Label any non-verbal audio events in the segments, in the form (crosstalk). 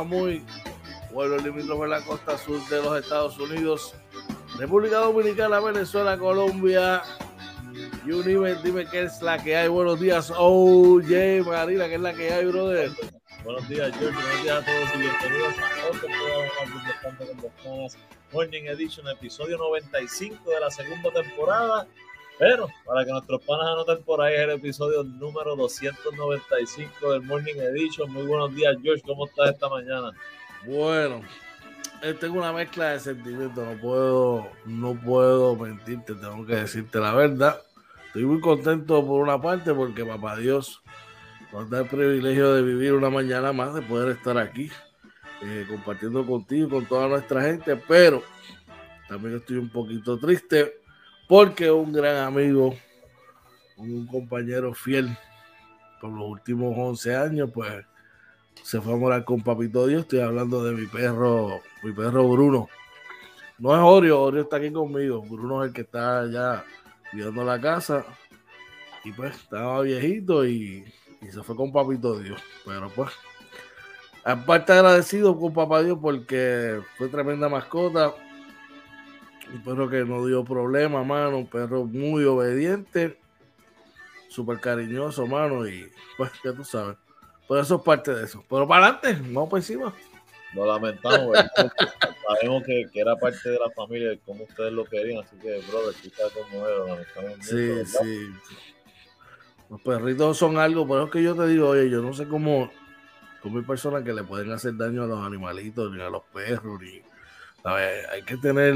Atillo Camuy, pueblo limítrofe la costa sur de los Estados Unidos, República Dominicana, Venezuela, Colombia, Univer, dime qué es la que hay. Buenos días, OJ Marina, ¿qué es la que hay, brother? Buenos días, George. Buenos días a todos y bienvenidos a otro programa los Panas Morning Edition, episodio 95 de la segunda temporada. Pero para que nuestros panas anoten por ahí es el episodio número 295 del Morning Edition. Muy buenos días, George. ¿Cómo estás esta mañana? Bueno, eh, tengo una mezcla de sentimientos. No puedo, no puedo mentirte, tengo que decirte la verdad. Estoy muy contento por una parte porque papá Dios nos da el privilegio de vivir una mañana más, de poder estar aquí eh, compartiendo contigo y con toda nuestra gente, pero también estoy un poquito triste porque un gran amigo, un compañero fiel por los últimos 11 años, pues se fue a morar con Papito Dios. Estoy hablando de mi perro, mi perro Bruno. No es Orio, Orio está aquí conmigo. Bruno es el que está allá cuidando la casa. Y pues estaba viejito y, y se fue con Papito Dios. Pero pues, aparte agradecido con Papá Dios porque fue tremenda mascota un perro que no dio problema, mano, un perro muy obediente, súper cariñoso, mano, y pues ya tú sabes. Por eso es parte de eso. Pero para adelante, vamos por encima. Lo lamentamos, sabemos que, que, era parte de la familia, como ustedes lo querían, así que, brother, tú sabes cómo era, Sí, sí. Los perritos son algo, pero es que yo te digo, oye, yo no sé cómo, cómo hay personas que le pueden hacer daño a los animalitos, ni a los perros, ni. ¿sabes? Hay que tener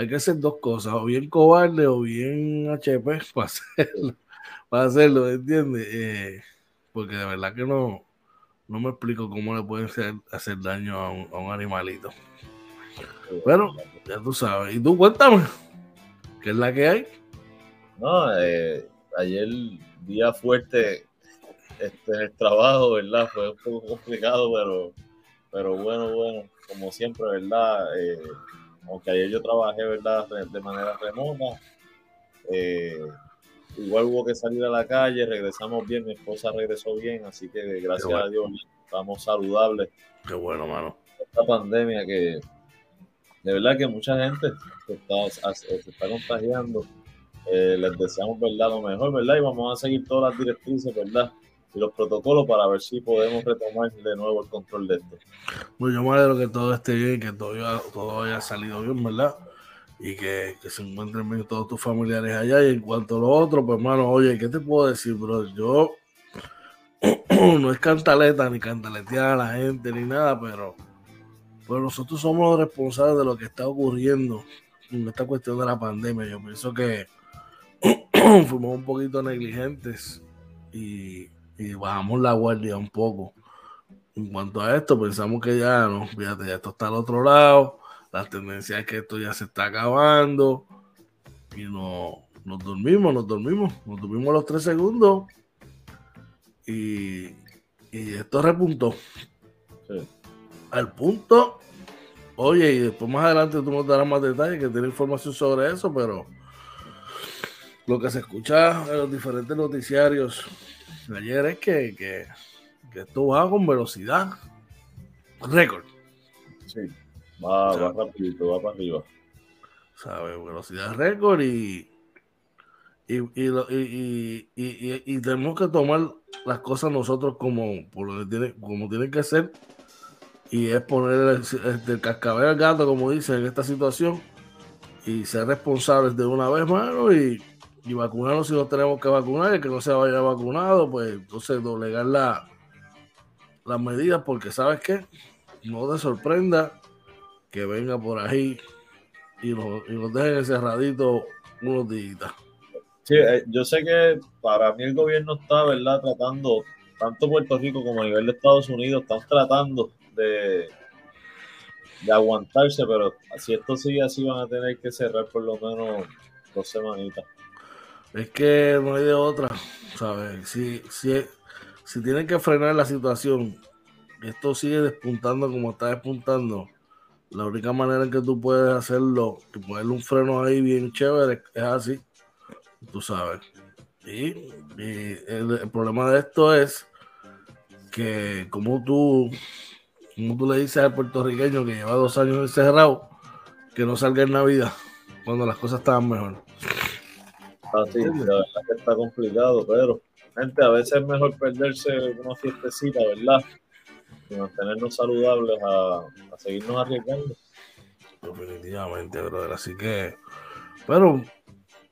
hay que hacer dos cosas, o bien cobarde o bien HP (laughs) para hacerlo, para hacerlo ¿entiendes? Eh, porque de verdad que no, no me explico cómo le pueden hacer, hacer daño a un, animalito. Pero ya tú sabes. Y tú cuéntame, ¿qué es la que hay? No, eh, ayer día fuerte este, el trabajo, ¿verdad? Fue un poco complicado, pero, pero bueno, bueno, como siempre, ¿verdad? Eh, aunque ayer yo trabajé, ¿verdad?, de manera remota. Eh, igual hubo que salir a la calle, regresamos bien, mi esposa regresó bien, así que gracias bueno. a Dios estamos saludables. Qué bueno, mano. Esta pandemia que de verdad que mucha gente se está, se está contagiando. Eh, les deseamos, ¿verdad?, lo mejor, ¿verdad? Y vamos a seguir todas las directrices, ¿verdad? Y los protocolos para ver si podemos retomar de nuevo el control de esto. Bueno, yo me alegro que todo esté bien, que todo, todo haya salido bien, ¿verdad? Y que, que, se encuentren bien todos tus familiares allá. Y en cuanto a lo otro, pues, hermano, oye, ¿qué te puedo decir, bro? Yo (clears throat) no es cantaleta ni cantaletear a la gente ni nada, pero, pero nosotros somos los responsables de lo que está ocurriendo en esta cuestión de la pandemia. Yo pienso que (clears throat) fuimos un poquito negligentes y y bajamos la guardia un poco. En cuanto a esto, pensamos que ya no, fíjate, ya esto está al otro lado, la tendencia es que esto ya se está acabando y no, nos dormimos, nos dormimos, nos dormimos los tres segundos y, y esto repuntó. Sí. Al punto, oye, y después más adelante tú nos darás más detalles, que tiene información sobre eso, pero lo que se escucha en los diferentes noticiarios ayer es que, que, que esto va con velocidad. Récord. Sí. Va, va rapidito, va para arriba. ¿Sabes? Velocidad récord y y, y, y, y, tenemos que tomar las cosas nosotros como, por lo que tiene, como tienen que ser. Y es poner el, el, cascabel al gato, como dicen, en esta situación. Y ser responsables de una vez, mano. Y, y vacunarnos si no tenemos que vacunar. Y que no se vaya vacunado, pues entonces doblegar la, las medidas. Porque, ¿sabes qué? No te sorprenda que venga por ahí y nos, y nos dejen encerraditos unos días. Sí, eh, yo sé que para mí el gobierno está, ¿verdad? Tratando, tanto Puerto Rico como a nivel de Estados Unidos, están tratando de, de aguantarse, pero si esto sigue así van a tener que cerrar por lo menos dos semanitas. Es que no hay de otra, ¿sabes? Si, si, si tienen que frenar la situación, esto sigue despuntando como está despuntando, la única manera en que tú puedes hacerlo y ponerle un freno ahí bien chévere es así tú sabes. Y, el, problema de esto es que como tú, como tú le dices al puertorriqueño que lleva dos años encerrado, que no salga en Navidad, cuando las cosas estaban mejor. Así, la verdad que está complicado, pero gente, a veces es mejor perderse una fiestecita, ¿verdad? Y mantenernos saludables a, a seguirnos arriesgando. Definitivamente, brother. Así que, pero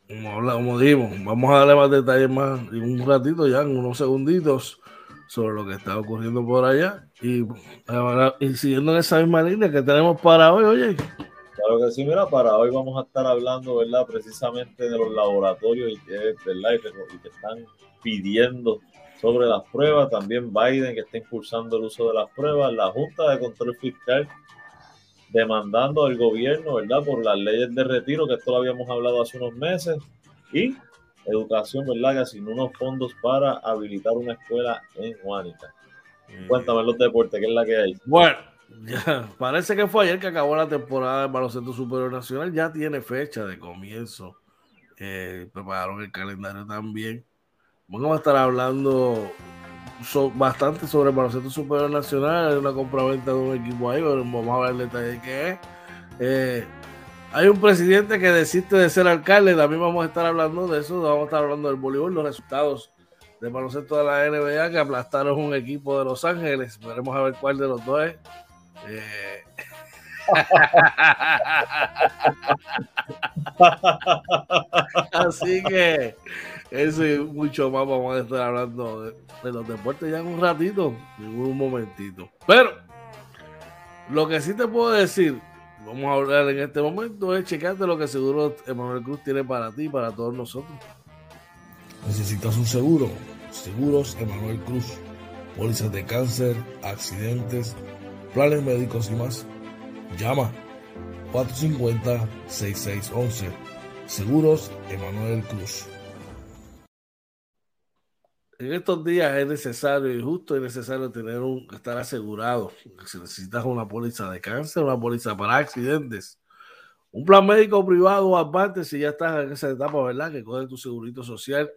como, como dijimos, vamos a darle más detalles más en un ratito, ya en unos segunditos, sobre lo que está ocurriendo por allá. Y, y siguiendo en esa misma línea que tenemos para hoy, oye. Claro que sí, mira, para hoy vamos a estar hablando, ¿verdad? Precisamente de los laboratorios y que, ¿verdad? Y que, están pidiendo sobre las pruebas. También Biden, que está impulsando el uso de las pruebas. La Junta de Control Fiscal demandando al gobierno, ¿verdad? Por las leyes de retiro, que esto lo habíamos hablado hace unos meses, y educación, ¿verdad? Que asignó unos fondos para habilitar una escuela en Juanita. Cuéntame los deportes, ¿qué es la que hay? Bueno, ya, (laughs) parece que fue ayer que acabó la temporada del baloncesto superior nacional, ya tiene fecha de comienzo. Eh, prepararon el calendario también. Vamos a estar hablando bastante sobre el baloncesto superior nacional, hay una compraventa de un equipo ahí, vamos a ver el detalle de es. Eh, hay un presidente que desiste de ser alcalde, también vamos a estar hablando de eso, vamos a estar hablando del voleibol, los resultados del baloncesto de la NBA que aplastaron un equipo de Los Ángeles, veremos a ver cuál de los dos es. Eh, (laughs) Así que eso y mucho más vamos a estar hablando de, los deportes ya en un ratito, en un momentito. Pero lo que sí te puedo decir, vamos a hablar en este momento, es checarte lo que seguro Emanuel Cruz tiene para ti para todos nosotros. Necesitas un seguro. Seguros Emanuel Cruz. Pólizas de cáncer, accidentes, planes médicos y más. Llama 450-6611. Seguros Emanuel Cruz. En estos días es necesario y justo es necesario tener un estar asegurado. Si necesitas una póliza de cáncer, una póliza para accidentes, un plan médico privado aparte, si ya estás en esa etapa, ¿verdad? Que coge tu segurito social,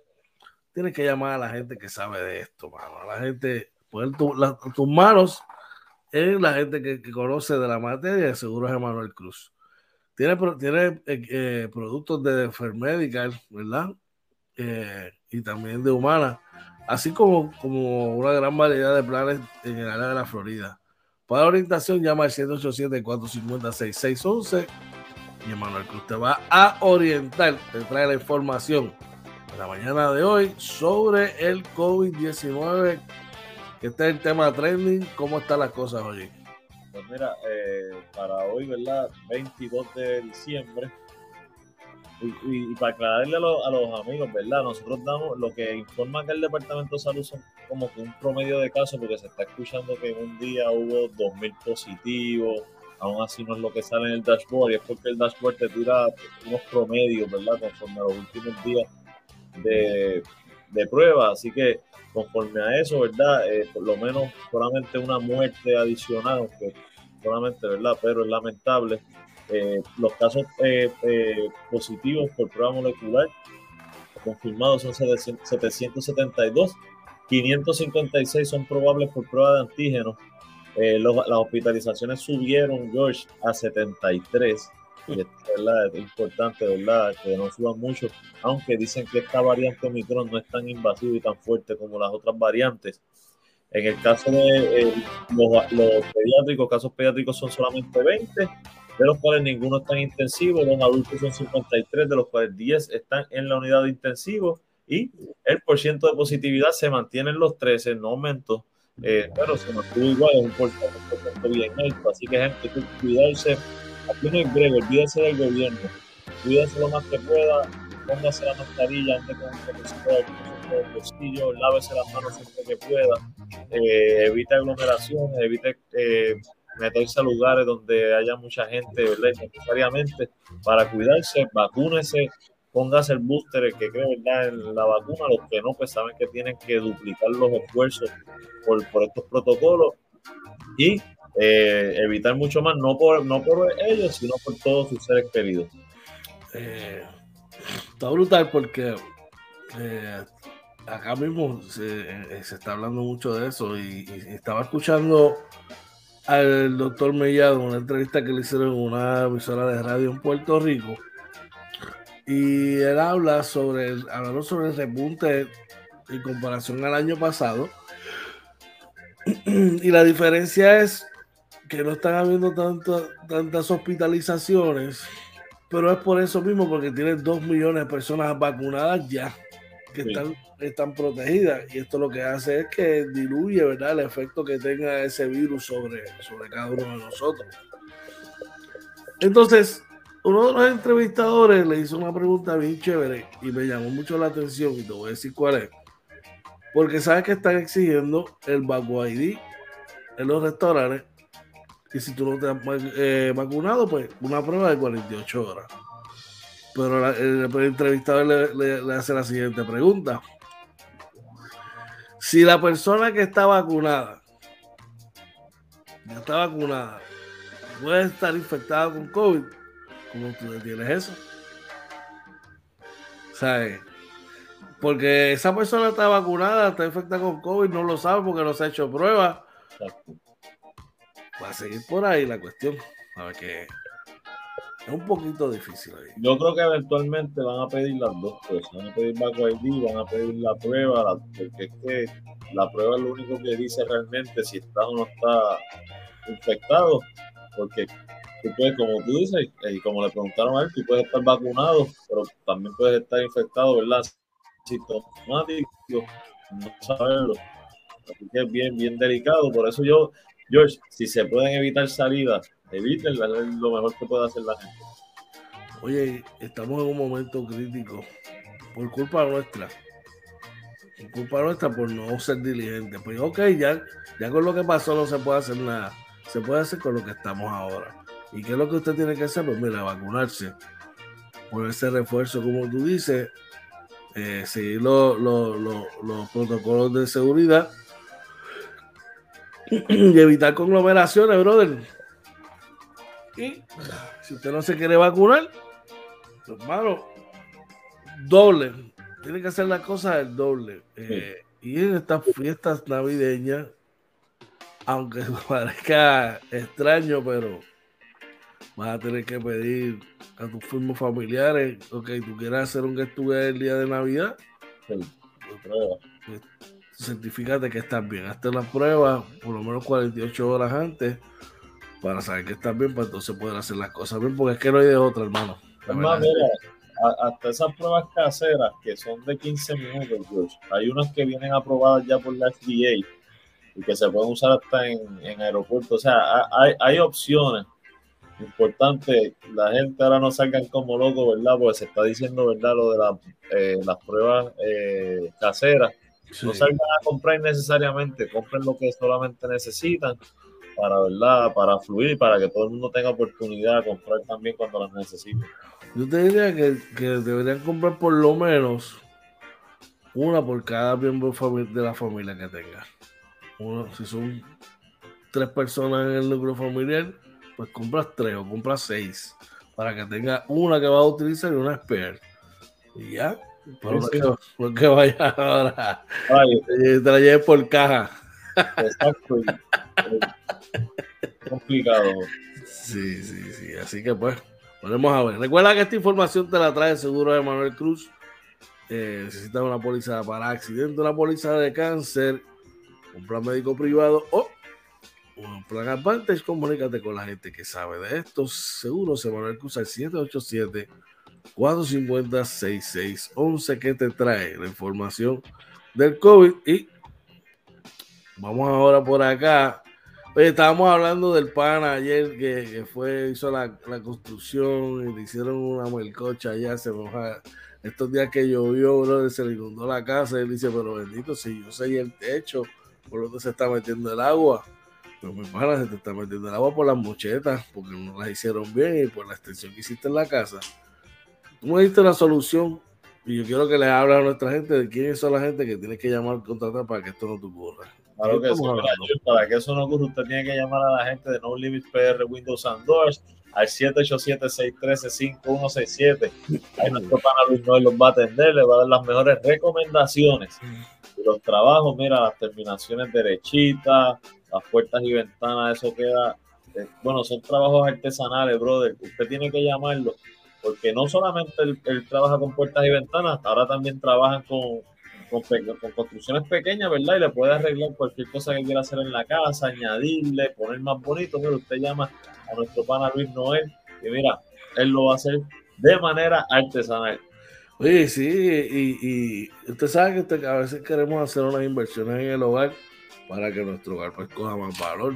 tienes que llamar a la gente que sabe de esto, mano. A la gente, poner tus manos en la gente que, conoce de la materia de seguros Emanuel Cruz. Tiene, eh, eh, productos de Medical, ¿verdad? Eh, y también de Humana así como, una gran variedad de planes en el área de la Florida. Para orientación, llama al 187-450-6611 y Emanuel Cruz te va a orientar, te trae la información de la mañana de hoy sobre el COVID-19, que está el tema trending, cómo están las cosas hoy. Pues mira, eh, para hoy, ¿verdad? 22 de diciembre, y, para aclararle a, los amigos, ¿verdad? Nosotros damos lo que informa que el Departamento de Salud son como que un promedio de casos, porque se está escuchando que en un día hubo 2.000 positivos, aún así no es lo que sale en el dashboard, y es porque el dashboard te tira unos promedios, ¿verdad? Conforme a los últimos días de, de prueba, así que conforme a eso, ¿verdad? Eh, por lo menos solamente una muerte adicional, aunque solamente, ¿verdad? Pero es lamentable eh, los casos eh, positivos por prueba molecular confirmados son 772, 556 son probables por prueba de antígenos las hospitalizaciones subieron, George, a 73. Y es, ¿verdad? es importante, ¿verdad? Que no suban mucho, aunque dicen que esta variante Omicron no es tan invasiva y tan fuerte como las otras variantes. En el caso de eh, los, los, pediátricos, casos pediátricos son solamente 20, de los cuales ninguno está en intensivo. Los adultos son 53, de los cuales 10 están en la unidad de intensivo. Y el porcentaje de positividad se mantiene en los 13, no aumentó. Eh, pero se mantuvo igual, es un porcentaje bien alto. Así que, gente, hay que cuidarse. Aquí no es breve, olvídese del gobierno. Cuídese lo más que pueda, póngase la mascarilla, ande con un de bolsillo, lávese las manos siempre que pueda, eh, evite aglomeraciones, evite eh, meterse a lugares donde haya mucha gente, ¿verdad? Necesariamente para cuidarse, vacúnese, póngase el booster, el que cree ¿verdad? en la vacuna, los que no, pues saben que tienen que duplicar los esfuerzos por, por estos protocolos y eh, evitar mucho más, no por, no por ellos, sino por todos sus seres queridos. Eh, está brutal porque eh, acá mismo se, está hablando mucho de eso y, estaba escuchando al doctor Mellado una entrevista que le hicieron en una emisora de radio en Puerto Rico y él habla sobre, hablando sobre el repunte en comparación al año pasado. (clears throat) Y la diferencia es que no están habiendo tantas hospitalizaciones, pero es por eso mismo, porque tienen dos millones de personas vacunadas ya, que están, están protegidas. Y esto lo que hace es que diluye ¿verdad? el efecto que tenga ese virus sobre, sobre cada uno de nosotros. Entonces, uno de los entrevistadores le hizo una pregunta bien chévere y me llamó mucho la atención y te voy a decir cuál es. Porque sabes que están exigiendo el Vacu ID en los restaurantes y si tú no te has eh, vacunado, pues una prueba de 48 horas. Pero el, entrevistador le, hace la siguiente pregunta. Si la persona que está vacunada, ya está vacunada, puede estar infectada con COVID, ¿Cómo tú detienes eso? ¿Sabes? Porque esa persona está vacunada, está infectada con COVID, no lo sabe porque no se ha hecho prueba. Va a seguir por ahí la cuestión. A ver que es un poquito difícil ahí. Yo creo que eventualmente van a pedir las dos cosas. Van a pedir Baco ID, van a pedir la prueba, porque es que la prueba es lo único que dice realmente si está o no está infectado. Porque tú puedes, como tú dices, y como le preguntaron a él, tú puedes estar vacunado, pero también puedes estar infectado, ¿verdad? Sintomático, no saberlo. Así que es bien, bien delicado. Por eso yo, George, si se pueden evitar salidas, evítenlas, lo mejor que puede hacer la gente. Oye, estamos en un momento crítico por culpa nuestra. Por culpa nuestra por no ser diligente. Pues ok, ya, ya con lo que pasó no se puede hacer nada. Se puede hacer con lo que estamos ahora. ¿Y qué es lo que usted tiene que hacer? Pues mira, vacunarse, ese refuerzo, como tú dices, eh, seguir los protocolos de seguridad y evitar conglomeraciones, brother. Y si usted no se quiere vacunar, hermano, doble. Tiene que hacer la cosa del doble. Eh, y en estas fiestas navideñas, aunque (laughs) parezca extraño, pero vas a tener que pedir a tus firmas familiares, ok, tú quieres hacer un get el día de Navidad, sí, pues, certifícate que estás bien, hazte la prueba por lo menos 48 horas antes para saber que estás bien, para entonces poder hacer las cosas bien, porque es que no hay de otra, hermano. hasta esas pruebas caseras que son de 15 minutos, hay unas que vienen aprobadas ya por la FDA y que se pueden usar hasta en, en aeropuertos. O sea, hay, hay opciones importante, la gente ahora no salgan como locos, ¿verdad? Porque se está diciendo, ¿verdad? Lo de eh, las pruebas eh, caseras. No salgan a comprar necesariamente, compren lo que solamente necesitan para, ¿verdad? Para fluir, para que todo el mundo tenga oportunidad de comprar también cuando las necesiten. Yo te diría que, que deberían comprar por lo menos una por cada miembro de la familia que tenga. Uno, si son tres personas en el núcleo familiar, pues compras tres o compras seis para que tenga una que va a utilizar y una spare. Y ya, por que, vaya ahora. Ay, te la lleves por caja. Exacto. Eh, (laughs) complicado. Sí, sí, sí. Así que pues, volvemos a ver. Recuerda que esta información te la trae el seguro de Manuel Cruz. Eh, necesitas una póliza para accidente, una póliza de cáncer, un plan médico privado o un plan Advantage. Comunícate con la gente que sabe de estos seguros. Manuel Cruz al 787 450 6611 que te trae la información del COVID y vamos ahora por acá Oye, estábamos hablando del pan ayer que, fue, hizo la, construcción y le hicieron una melcocha allá, se moja. Estos días que llovió, bro, se le inundó la casa y él dice, pero bendito, si yo sé el techo, por donde se está metiendo el agua. Pero mi pana se te está metiendo el agua por las mochetas, porque no las hicieron bien y por la extensión que hiciste en la casa. Me diste la solución y yo quiero que le hables a nuestra gente de quiénes son la gente que tiene que llamar contratar para que esto no te ocurra. Claro que sí, para que eso no ocurra, usted tiene que llamar a la gente de No Limit PR Windows and Doors al 787-613-5167. Ahí nuestro pana Luis Noel los va a atender, le va a dar las mejores recomendaciones. Y los trabajos, mira, las terminaciones derechitas, las puertas y ventanas, eso queda. Eh, bueno, son trabajos artesanales, brother. Usted tiene que llamarlo, porque no solamente él trabaja con puertas y ventanas, ahora también trabajan con con, construcciones pequeñas, ¿verdad? Y le puede arreglar cualquier cosa que quiera hacer en la casa, añadirle, poner más bonito. Mira, usted llama a nuestro pana Luis Noel y mira, él lo va a hacer de manera artesanal. Oye, sí, y, usted sabe que a veces queremos hacer unas inversiones en el hogar para que nuestro hogar pues coja más valor.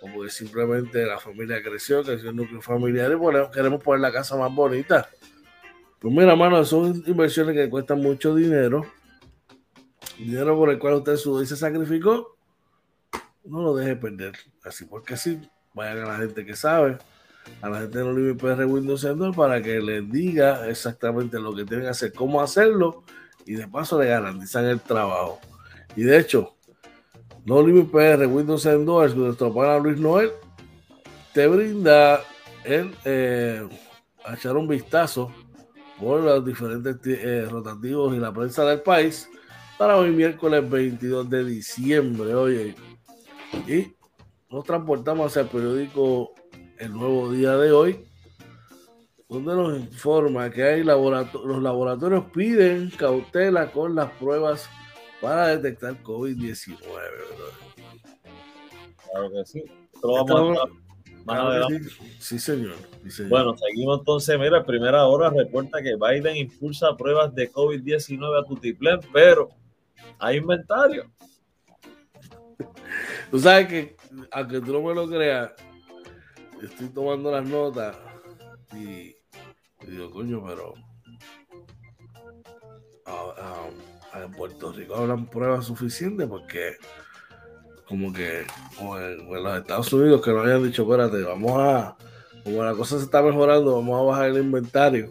O porque simplemente la familia creció, creció el núcleo familiar y queremos poner la casa más bonita. Pues mira, mano, son inversiones que cuestan mucho dinero dinero por el cual usted sudó y se sacrificó, no lo deje perder. Así porque así, vayan a la gente que sabe, a la gente de Oliver PR Windows Center para que les diga exactamente lo que tienen que hacer, cómo hacerlo y de paso le garantizan el trabajo. Y de hecho, No Limit PR Windows Endors, nuestro pana Luis Noel, te brinda el eh, echar un vistazo por los diferentes eh, rotativos y la prensa del país para hoy miércoles 22 de diciembre. Oye, y nos transportamos hacia el periódico El Nuevo Día de hoy, donde nos informa que hay los laboratorios piden cautela con las pruebas para detectar COVID-19. Claro que sí. sí. señor. Bueno, seguimos entonces. Mira, primera hora reporta que Biden impulsa pruebas de COVID-19 a Tutiplén, pero hay inventario. (laughs) Tú sabes que, aunque tú no me lo creas, estoy tomando las notas y, digo, coño, pero en Puerto Rico hablan pruebas suficientes porque como que en, los Estados Unidos que no hayan dicho, espérate, vamos a, como la cosa se está mejorando, vamos a bajar el inventario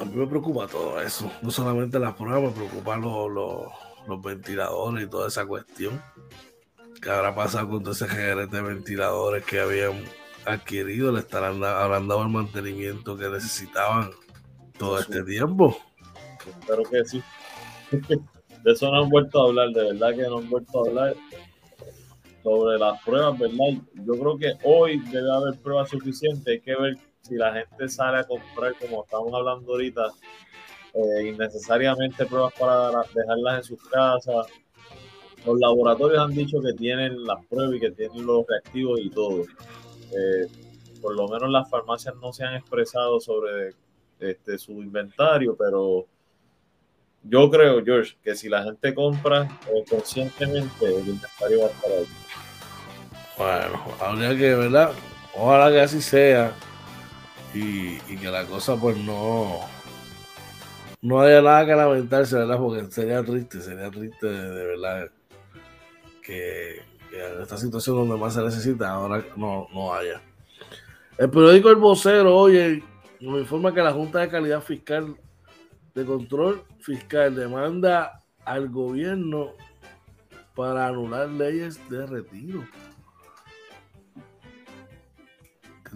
a mí me preocupa todo eso. No solamente las pruebas, me preocupan los, ventiladores y toda esa cuestión. ¿Qué habrá pasado con todos esos de ventiladores que habían adquirido? ¿Le estarán habrán dado el mantenimiento que necesitaban todo este tiempo? Espero que sí. (laughs) De eso no han vuelto a hablar, de verdad que no han vuelto a hablar sobre las pruebas, ¿verdad? Yo creo que hoy debe haber pruebas suficientes. Hay que ver si la gente sale a comprar, como estamos hablando ahorita, eh, innecesariamente pruebas para dejarlas en sus casas. Los laboratorios han dicho que tienen las pruebas y que tienen los reactivos y todo. Eh, por lo menos las farmacias no se han expresado sobre este, su inventario, pero yo creo, George, que si la gente compra eh, conscientemente, el inventario va a estar ahí. Bueno, habría que, ¿verdad? Ojalá que así sea y, que la cosa pues no no haya nada que lamentarse, ¿verdad? Porque sería triste, sería triste de, verdad que, en esta situación donde más se necesita ahora no, no haya. El periódico El Vocero, oye, nos informa que la Junta de Calidad Fiscal de Control Fiscal demanda al gobierno para anular leyes de retiro.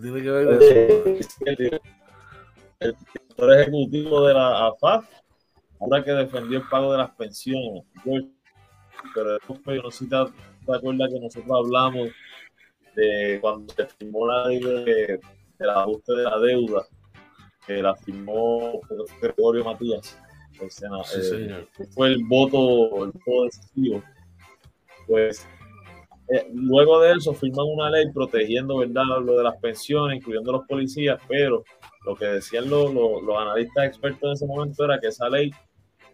Tiene que ver El, director ejecutivo de la AFAF, ahora que defendió el pago de las pensiones, pero después no cita te acuerdas que nosotros hablamos de cuando se firmó la ley de, del ajuste de la deuda, que la firmó Gregorio Matías, el senador, eh, fue el voto, el voto decisivo. Pues eh, luego de eso firman una ley protegiendo ¿verdad? lo de las pensiones, incluyendo los policías, pero lo que decían los, los, analistas expertos en ese momento era que esa ley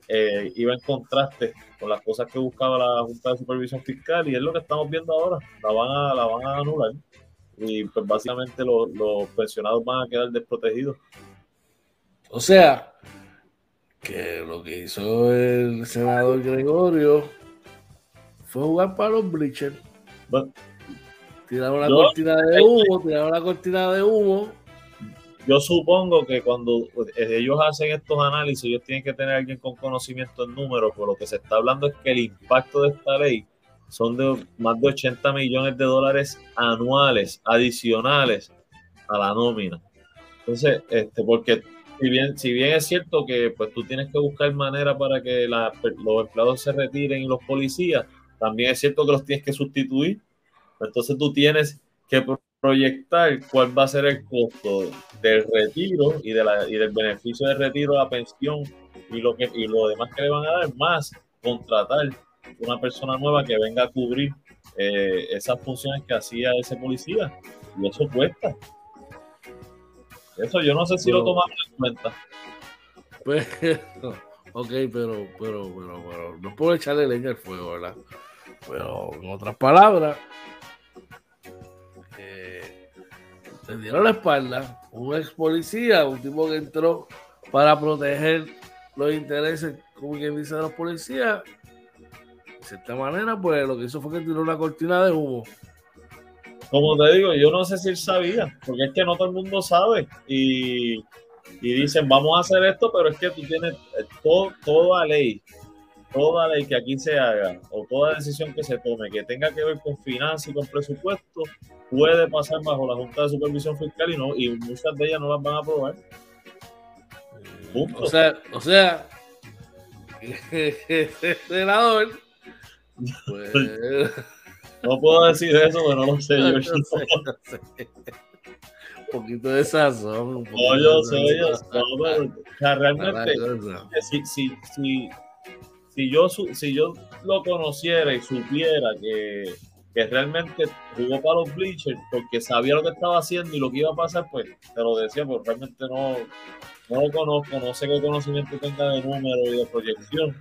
eh, iba en contraste con las cosas que buscaba la Junta de Supervisión Fiscal y es lo que estamos viendo ahora, la van a, la van a anular y pues básicamente los, los pensionados van a quedar desprotegidos. O sea, que lo que hizo el senador Gregorio fue jugar para los bleachers tiraron la cortina de humo, tiraron la cortina de humo. Yo supongo que cuando ellos hacen estos análisis, ellos tienen que tener alguien con conocimiento en números, pero lo que se está hablando es que el impacto de esta ley son de más de 80 millones de dólares anuales adicionales a la nómina. Entonces, este, porque si bien, si bien es cierto que pues tú tienes que buscar manera para que los empleados se retiren y los policías, también es cierto que los tienes que sustituir. Entonces tú tienes que proyectar cuál va a ser el costo del retiro y, de y del beneficio de retiro, la pensión y lo, que, y lo demás que le van a dar, más contratar una persona nueva que venga a cubrir eh, esas funciones que hacía ese policía. Y eso cuesta. Eso yo no sé si lo toman en cuenta. Pues, (laughs) ok, pero, pero, pero, pero, no puedo echarle leña al fuego, ¿verdad? Pero en otras palabras, eh, le dieron la espalda un ex policía, un tipo que entró para proteger los intereses, como quien dice, de los policías. De cierta manera, pues lo que hizo fue que tiró una cortina de humo. Como te digo, yo no sé si él sabía, porque es que no todo el mundo sabe. Y, y dicen, vamos a hacer esto, pero es que tú tienes eh, todo, toda ley toda ley que aquí se haga o toda decisión que se tome que tenga que ver con finanzas y con presupuesto puede pasar bajo la Junta de Supervisión Fiscal y no y muchas de ellas no las van a aprobar. O sea, o sea, (laughs) senador, (laughs) pues... no puedo decir eso, pero no lo sé, yo. Un poquito de sazón. Un no, yo sé, yo sé. o sea, realmente, si, si, si si yo, si yo lo conociera y supiera que, realmente jugó para los Bleachers porque sabía lo que estaba haciendo y lo que iba a pasar, pues te lo decía, pero realmente no, no lo conozco, no sé qué conocimiento tenga de número y de proyección.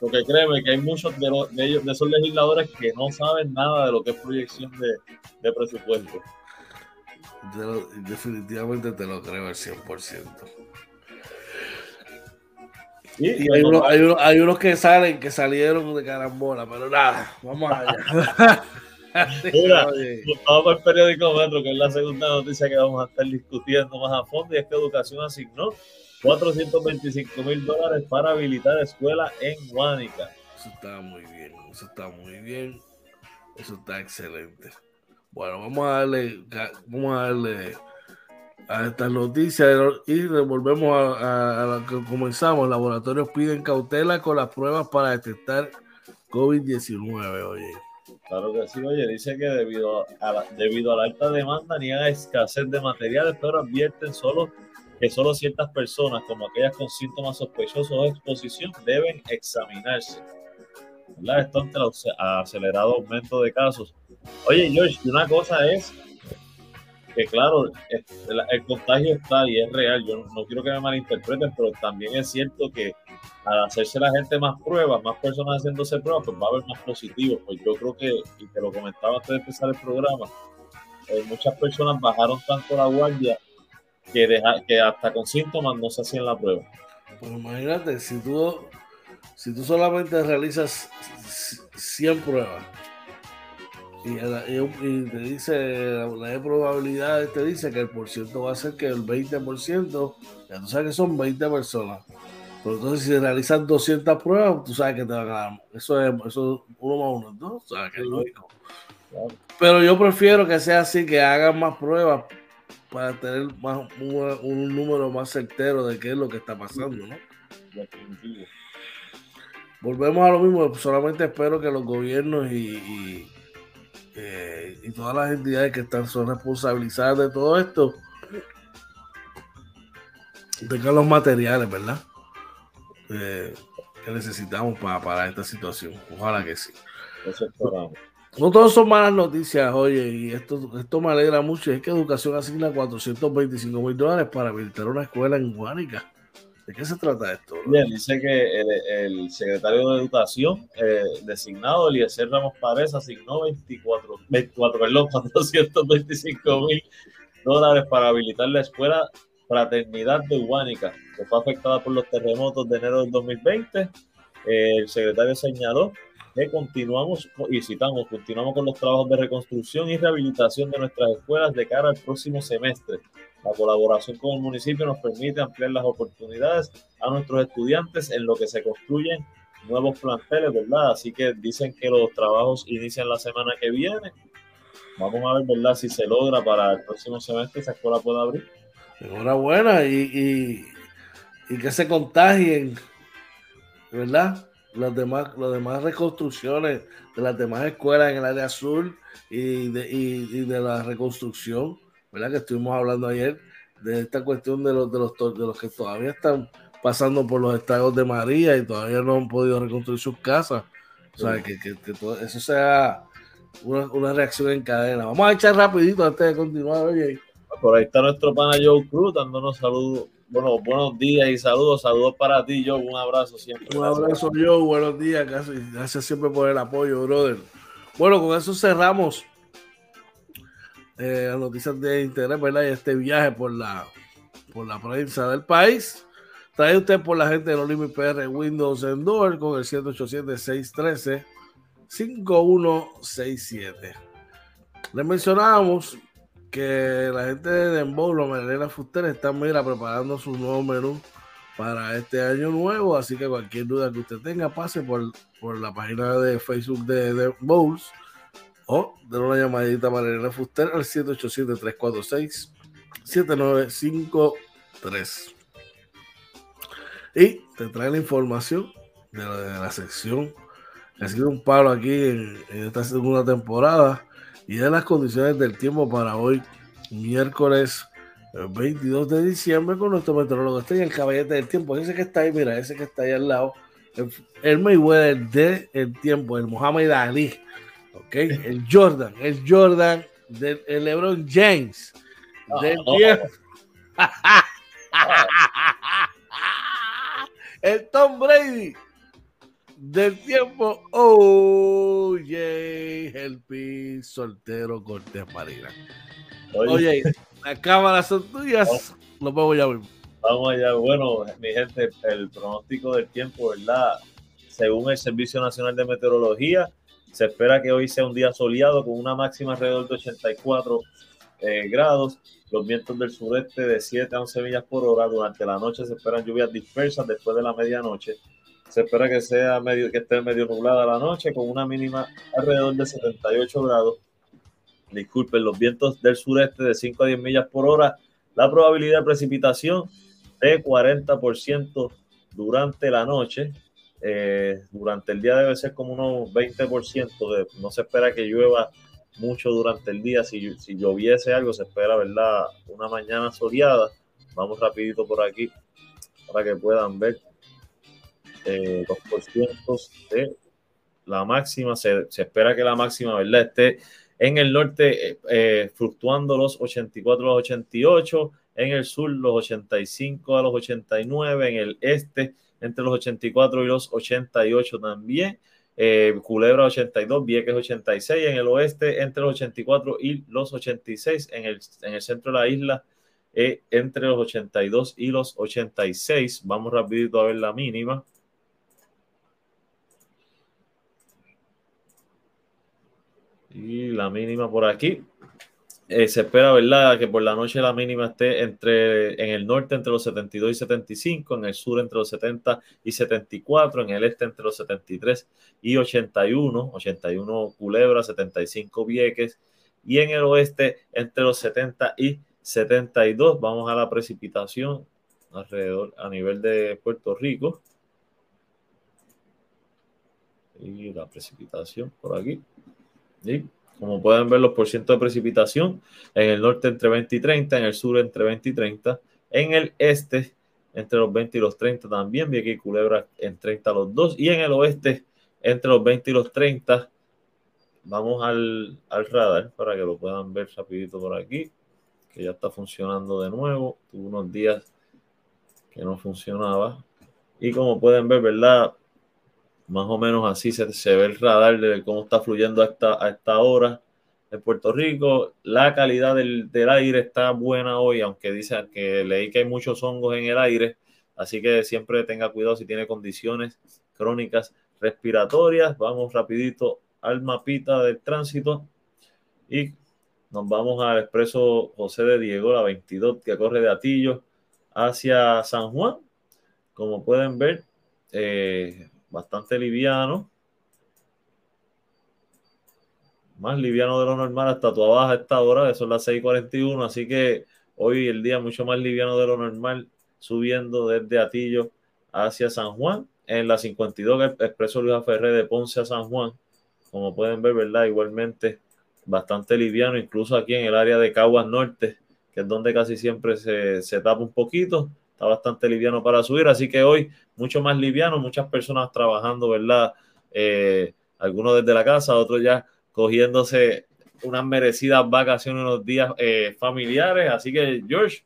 Porque créeme que hay muchos de, de, ellos, de esos legisladores que no saben nada de lo que es proyección de, de presupuesto. definitivamente te lo creo al 100% y hay, unos, hay, hay, unos que salen, que salieron de carambola, pero nada, vamos allá. (laughs) Mira, (laughs) vamos al periódico Metro, que es la segunda noticia que vamos a estar discutiendo más a fondo, y es que Educación asignó 425 mil dólares para habilitar escuela en Guánica. Eso está muy bien, eso está muy bien, eso está excelente. Bueno, vamos a darle, vamos a darle a estas noticias y volvemos a, a, lo que comenzamos. Laboratorios piden cautela con las pruebas para detectar COVID-19, oye. Claro que sí, oye, dice que debido a la, debido a la alta demanda ni a escasez de materiales, pero advierten solo que solo ciertas personas, como aquellas con síntomas sospechosos o exposición, deben examinarse. ¿Verdad? Esto ante el acelerado aumento de casos. Oye, George, una cosa es que claro, el, contagio está y es real, yo no, quiero que me malinterpreten, pero también es cierto que al hacerse la gente más pruebas, más personas haciéndose pruebas, pues va a haber más positivos. Pues yo creo que, y te lo comentaba antes de empezar el programa, eh, muchas personas bajaron tanto la guardia que, deja, que hasta con síntomas no se hacían la prueba. Pues imagínate, si tú, si tú solamente realizas 100 pruebas, y, te dice, la, de probabilidades te dice que el por ciento va a ser que el 20%, ya tú sabes que son 20 personas. Pero entonces si realizas 200 pruebas, tú sabes que te va a ganar. Eso es, eso uno más uno, ¿no? O sea, que es lógico. Pero yo prefiero que sea así, que hagan más pruebas para tener más, un, número más certero de qué es lo que está pasando, ¿no? volvemos a lo mismo. Solamente espero que los gobiernos y, eh, y, todas las entidades que están son responsabilizadas de todo esto tengan los materiales, ¿verdad? Eh, que necesitamos para, para esta situación. Ojalá que sí. Eso esperamos. No todos son malas noticias, oye, y esto, esto me alegra mucho. Es que Educación asigna 425 mil dólares para habilitar una escuela en Guánica. ¿De qué se trata esto? Bien, dice que el, secretario de Educación eh, designado, Eliezer Ramos Párez, asignó 24, 24 perdón, (laughs) 425 mil dólares para habilitar la escuela Fraternidad de Guánica, que fue afectada por los terremotos de enero del 2020. Eh, el secretario señaló que continuamos, y citamos, continuamos con los trabajos de reconstrucción y rehabilitación de nuestras escuelas de cara al próximo semestre. La colaboración con el municipio nos permite ampliar las oportunidades a nuestros estudiantes en lo que se construyen nuevos planteles, ¿verdad? Así que dicen que los trabajos inician la semana que viene. Vamos a ver, ¿verdad? Si se logra para el próximo semestre esa escuela pueda abrir. Enhorabuena y, y que se contagien, ¿verdad? Las demás, las demás reconstrucciones de las demás escuelas en el área azul y de, y, de la reconstrucción, ¿verdad? Que estuvimos hablando ayer de esta cuestión de los, de los, de los que todavía están pasando por los estados de María y todavía no han podido reconstruir sus casas. O sea, que, que, todo eso sea una, una, reacción en cadena. Vamos a echar rapidito antes de continuar, oye. Por ahí está nuestro pana Joe Cruz dándonos saludos bueno, buenos días y saludos. Saludos para ti, Joe. Un abrazo siempre. Un abrazo, Joe. Buenos días. Gracias siempre por el apoyo, brother. Bueno, con eso cerramos eh, las noticias de interés, ¿verdad? Y este viaje por la, por la prensa del país. Trae usted por la gente de los Limit PR Windows Endor con el 187-613-5167. Les mencionábamos que la gente de Dembow, la Marilena Fuster, están mira, preparando su nuevo menú para este año nuevo. Así que cualquier duda que usted tenga, pase por, por la página de Facebook de, de Bowls o de una llamadita a Marilena Fuster al 787-346-7953. Y te trae la información de la, sección que ha sido un palo aquí en esta segunda temporada y de las condiciones del tiempo para hoy, miércoles 22 de diciembre, con nuestro meteorólogo. Este es el caballete del tiempo, ese que está ahí, mira, ese que está ahí al lado, el, Mayweather de el tiempo, el Muhammad Ali, ¿ok? El Jordan, el Jordan del LeBron James del ah, tiempo. (laughs) el Tom Brady del tiempo. Oye, Helpi, soltero Cortés Marina. Oye, las cámaras son tuyas. Lo vamos ya Vamos allá. Bueno, mi gente, el pronóstico del tiempo, ¿verdad? Según el Servicio Nacional de Meteorología, se espera que hoy sea un día soleado con una máxima alrededor de 84 eh, grados. Los vientos del sureste de 7 a 11 millas por hora. Durante la noche se esperan lluvias dispersas después de la medianoche. Se espera que sea medio, que esté medio nublada la noche con una mínima alrededor de 78 grados. Disculpen, los vientos del sureste de 5 a 10 millas por hora. La probabilidad de precipitación de 40% durante la noche. Eh, durante el día debe ser como unos 20%. De, no se espera que llueva mucho durante el día. Si, si lloviese algo, se espera, ¿verdad? Una mañana soleada. Vamos rapidito por aquí para que puedan ver eh, los de la máxima. Se, espera que la máxima, ¿verdad? Esté en el norte eh, eh, fluctuando los 84 a los 88, en el sur los 85 a los 89, en el este entre los 84 y los 88 también. Eh, Culebra 82, Vieques 86, en el oeste entre los 84 y los 86, en el, en el centro de la isla entre los 82 y los 86. Vamos rapidito a ver la mínima. Y la mínima por aquí. Eh, se espera, ¿verdad?, que por la noche la mínima esté entre, en el norte entre los 72 y 75, en el sur entre los 70 y 74, en el este entre los 73 y 81, 81 Culebra, 75 Vieques, y en el oeste entre los 70 y 72. Vamos a la precipitación alrededor a nivel de Puerto Rico. Y la precipitación por aquí. Y como pueden ver, los porcientos de precipitación en el norte entre 20 y 30, en el sur entre 20 y 30, en el este entre los 20 y los 30 también, vi aquí Culebra en 30 los dos, y en el oeste entre los 20 y los 30. Vamos al, al radar para que lo puedan ver rapidito por aquí, que ya está funcionando de nuevo. Tuvo unos días que no funcionaba. Y como pueden ver, ¿verdad? Más o menos así se, se ve el radar de cómo está fluyendo a esta, a esta hora en Puerto Rico. La calidad del, del, aire está buena hoy, aunque dicen que leí que hay muchos hongos en el aire. Así que siempre tenga cuidado si tiene condiciones crónicas respiratorias. Vamos rapidito al mapita del tránsito y nos vamos al expreso José de Diego, la 22, que corre de Atillo hacia San Juan. Como pueden ver, eh, bastante liviano. Más liviano de lo normal hasta tu abajo a esta hora, que son las 6:41. Así que hoy el día mucho más liviano de lo normal, subiendo desde Atillo hacia San Juan. En la 52, Expreso Luis Ferré de Ponce a San Juan. Como pueden ver, ¿verdad? Igualmente bastante liviano, incluso aquí en el área de Caguas Norte, que es donde casi siempre se, se tapa un poquito está bastante liviano para subir, así que hoy mucho más liviano, muchas personas trabajando, ¿verdad? Eh, algunos desde la casa, otros ya cogiéndose unas merecidas vacaciones, unos días eh, familiares, así que George,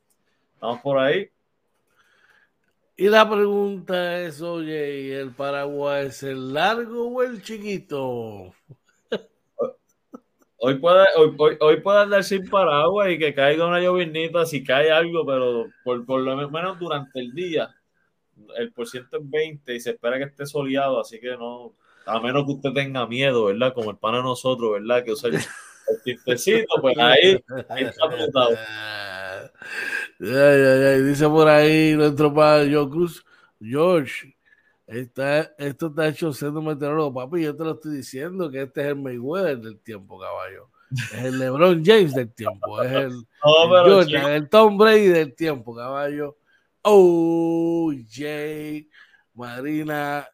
vamos por ahí. Y la pregunta es, oye, ¿el Paraguay es el largo o el chiquito? Hoy puede, hoy, hoy, puede andar sin paraguas y que caiga una llovinita si cae algo, pero por, por lo menos durante el día el por ciento es 20 y se espera que esté soleado, así que no, a menos que usted tenga miedo, ¿verdad? Como el pana de nosotros, ¿verdad? Que usa el, el tintecito, pues ahí, ahí está apretado. (laughs) Dice por ahí nuestro padre Joe Cruz, George, Está, esto está hecho siendo meteorólogo, papi. Yo te lo estoy diciendo que este es el Mayweather del tiempo, caballo. Es el LeBron James del tiempo. Es el, (laughs) No, el, Jordan, el Tom Brady del tiempo, caballo. Oh, Jay, Marina,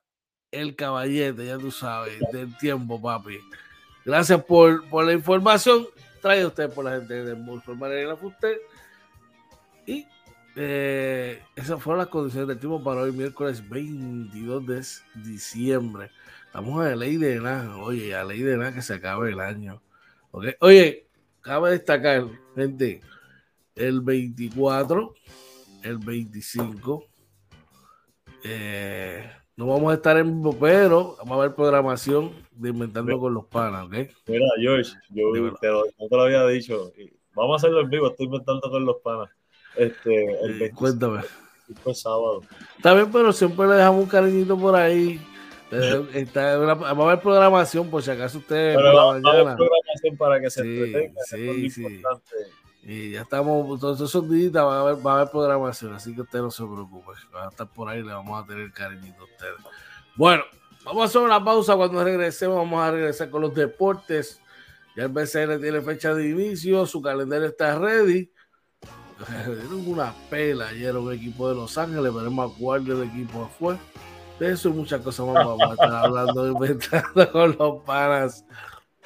el caballete, ya tú sabes, del tiempo, papi. Gracias por, por la información. Trae usted por la gente de Mulfor Marina Fuster. Y eh, esas fueron las condiciones del tiempo para hoy, miércoles 22 de diciembre. Estamos a la ley de nada, oye, a la ley de nada que se acabe el año. ¿ok? Oye, cabe destacar, gente, el 24, el 25, eh, no vamos a estar en vivo, pero vamos a ver programación de Inventando con los Panas, ¿ok? Mira, George, yo Dímelo. te lo, no te lo había dicho. Vamos a hacerlo en vivo, estoy inventando con los panas. Este, el Eh, 25 cuéntame. es sábado. También, pero siempre le dejamos un cariñito por ahí. Eh, (laughs) está una- vamos a ver programación, por si acaso ustedes por Pero la va, va a haber programación para que se Sí, entretenga. sí, sí. importante. Y ya estamos, todos esos días va a, haber, va a haber programación, así que usted no se preocupe. Va a estar por ahí, le vamos a tener cariñito a ustedes. Bueno, vamos a hacer una pausa. Cuando regresemos, vamos a regresar con los deportes. Ya el BCN tiene fecha de inicio, su calendario está ready. (laughs) Dieron una pela ayer un equipo de Los Ángeles, veremos cuál del equipo fue. De eso y muchas cosas más vamos a estar hablando, inventando (laughs) con los panas.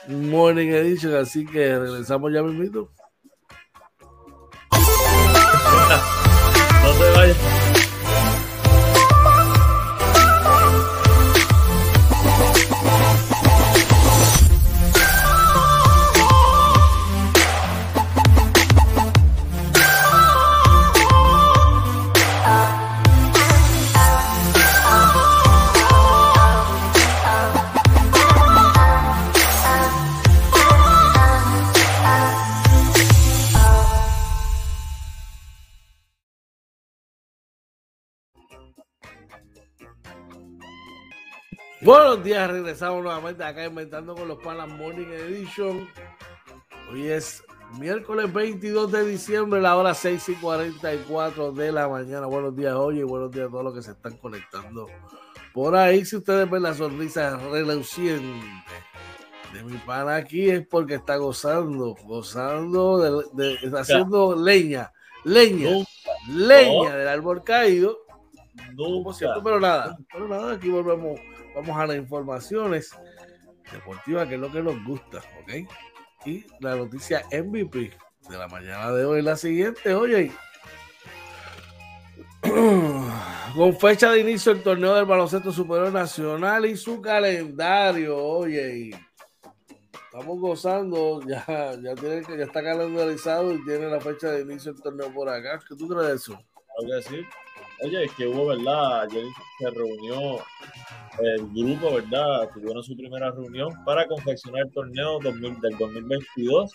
Morning Edition, así que regresamos ya mismito. Buenos días, regresamos nuevamente acá inventando con los Panas Morning Edition. Hoy es miércoles 22 de diciembre, la hora 6 y 44 de la mañana. Buenos días, oye, y buenos días a todos los que se están conectando por ahí. Si ustedes ven la sonrisa reluciente de mi pana aquí, es porque está gozando, gozando, de, de- está haciendo leña, leña, leña del árbol caído. Nunca. pero nada, pero nada, aquí volvemos vamos a las informaciones deportivas, que es lo que nos gusta, ¿ok? Y la noticia MVP de la mañana de hoy, la siguiente, oye. (clears throat) Con fecha de inicio el torneo del baloncesto superior nacional y su calendario, oye. Estamos gozando, (laughs) ya, ya, tiene, ya está calendarizado y tiene la fecha de inicio del torneo por acá. ¿Qué tú crees de eso? Claro sí. Oye, es que hubo, ¿verdad? Ayer se reunió el grupo, ¿verdad? Tuvieron su primera reunión para confeccionar el torneo 2000, del 2022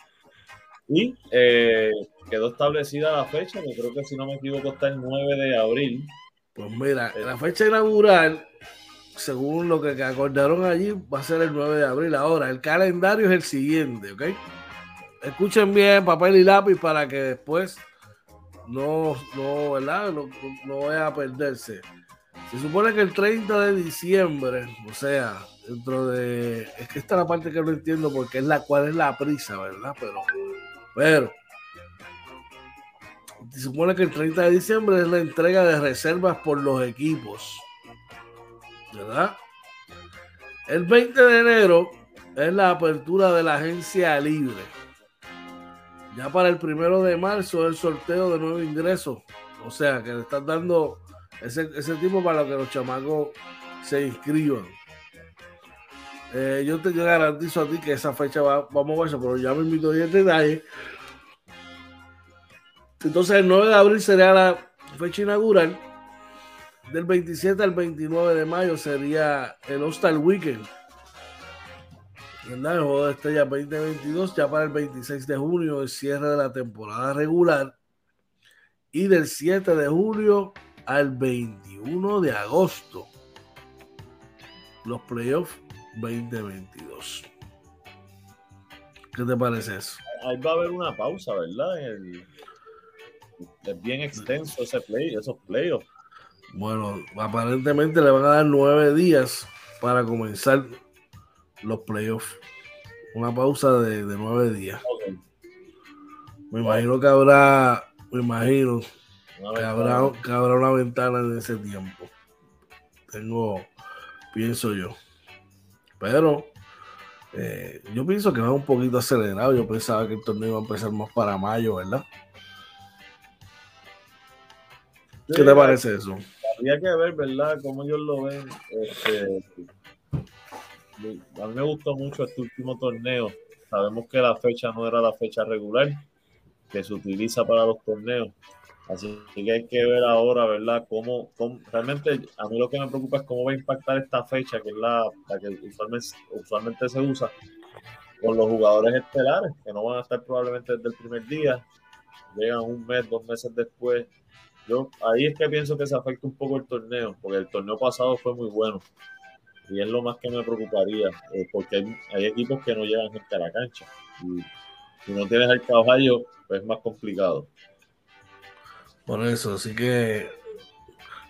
y eh, quedó establecida la fecha, que creo que si no me equivoco está el 9 de abril. Pues mira, la fecha inaugural, según lo que acordaron allí, va a ser el 9 de abril. Ahora, el calendario es el siguiente, ¿ok? Escuchen bien, papel y lápiz para que después no, no, ¿verdad? No, no vaya a perderse. Se supone que el 30 de diciembre, o sea, dentro de. Es que esta es la parte que no entiendo porque es la cual es la prisa, ¿verdad? Pero, pero. Se supone que el 30 de diciembre es la entrega de reservas por los equipos. ¿Verdad? El 20 de enero es la apertura de la agencia libre. Ya para el primero de marzo el sorteo de nuevos ingresos. O sea, que le están dando ese, ese tipo para que los chamacos se inscriban. Eh, yo te garantizo a ti que esa fecha va, vamos a ver eso, pero ya me invito a detalle. Entonces el 9 de abril sería la fecha inaugural. Del 27 al 29 de mayo sería el Hostal Weekend. ¿Verdad? El juego de estrella 2022, ya para el 26 de junio, el cierre de la temporada regular. Y del 7 de julio al 21 de agosto, los playoffs 2022. ¿Qué te parece eso? Ahí va a haber una pausa, ¿verdad? El, es bien extenso ese play, esos playoffs. Bueno, aparentemente le van a dar nueve días para comenzar los playoffs. Una pausa de, de nueve días. Okay. Me imagino que habrá, me imagino que habrá, que habrá una ventana en ese tiempo. Tengo, pienso yo. Pero eh, yo pienso que va un poquito acelerado. Yo pensaba que el torneo iba a empezar más para mayo, ¿verdad? ¿Qué te parece eso? Habría que ver, ¿verdad? Cómo ellos lo ven. Este, a mí me gustó mucho este último torneo. Sabemos que la fecha no era la fecha regular que se utiliza para los torneos. Así que hay que ver ahora, ¿verdad? Cómo, realmente a mí lo que me preocupa es cómo va a impactar esta fecha, que es la, la que usualmente, usualmente se usa, con los jugadores estelares, que no van a estar probablemente desde el primer día, llegan un mes, dos meses después. Yo ahí es que pienso que se afecta un poco el torneo, porque el torneo pasado fue muy bueno. Y es lo más que me preocuparía, eh, porque hay, equipos que no llevan gente a la cancha. Y si no tienes el caballo, pues es más complicado. Por eso, así que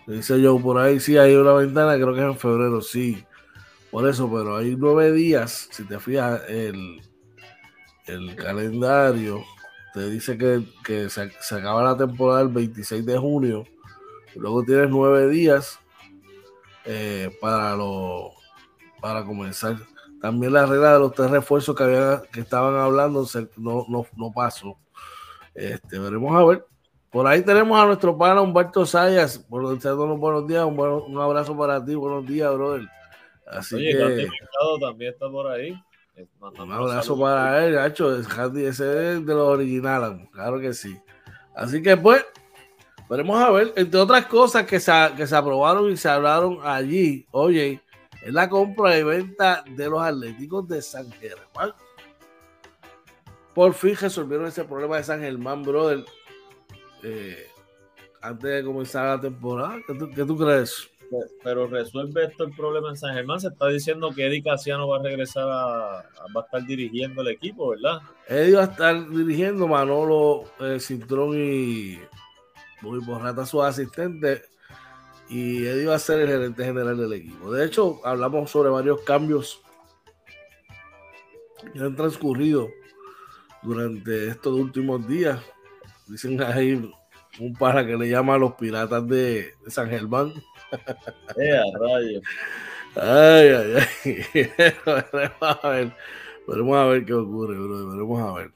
dice yo por ahí, sí, hay una ventana, creo que es en febrero, sí. Por eso, pero hay nueve días, si te fijas, el, el calendario te dice que, que se, se, acaba la temporada el 26 de junio. Luego tienes nueve días eh, para, lo, para comenzar. También la regla de los tres refuerzos que, había, que estaban hablando no, no, no pasó. Este, veremos a ver. Por ahí tenemos a nuestro pana Humberto Sayas. Por deseándonos buenos días. Un, buen, un, abrazo para ti. Buenos días, brother. Así Oye, que. también está por ahí. Un abrazo para él, gacho. Ese es de los originales. Claro que sí. Así que, pues, veremos a ver. Entre otras cosas que se, que se aprobaron y se hablaron allí, oye, es la compra y venta de los Atléticos de San Germán. Por fin resolvieron ese problema de San Germán, brother eh, antes de comenzar la temporada. ¿Qué tú, qué tú crees? Pero resuelve esto el problema en San Germán. Se está diciendo que Eddie Casiano va a regresar a, a, va a estar dirigiendo el equipo, ¿verdad? Eddie va a estar dirigiendo, Manolo eh, Cintrón y Muy Borrata sus asistentes. Y Eddie va a ser el gerente general del equipo. De hecho, hablamos sobre varios cambios que han transcurrido durante estos últimos días dicen ahí un para que le llama a los piratas de, San Germán. (laughs) Eh, rayos. Ay, ay, ay. (laughs) veremos a ver. Veremos a ver qué ocurre, bro. Veremos a ver.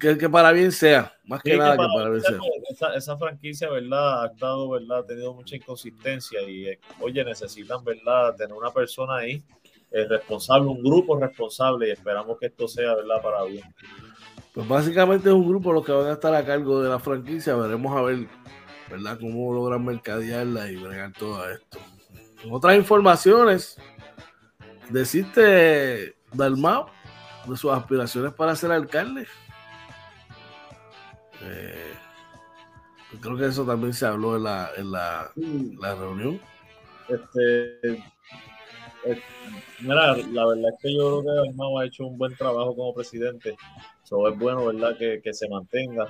Que, que, para bien sea, más que nada que para, bien sea. Esa, esa, franquicia, ¿verdad? Ha estado, ¿verdad? Ha tenido mucha inconsistencia y, eh, oye, necesitan, ¿verdad? Tener una persona ahí eh, responsable, un grupo responsable y esperamos que esto sea, ¿verdad? Para bien. Pues básicamente es un grupo los que van a estar a cargo de la franquicia. Veremos a ver, ¿verdad? Cómo logran mercadearla y bregar todo esto. En otras informaciones, deciste Dalmau de sus aspiraciones para ser alcalde. Eh, creo que eso también se habló en la, en la, la reunión. Este, eh, mira, la verdad es que yo creo que Dalmau ha hecho un buen trabajo como presidente. Eso es bueno, ¿verdad? Que, que, se mantenga.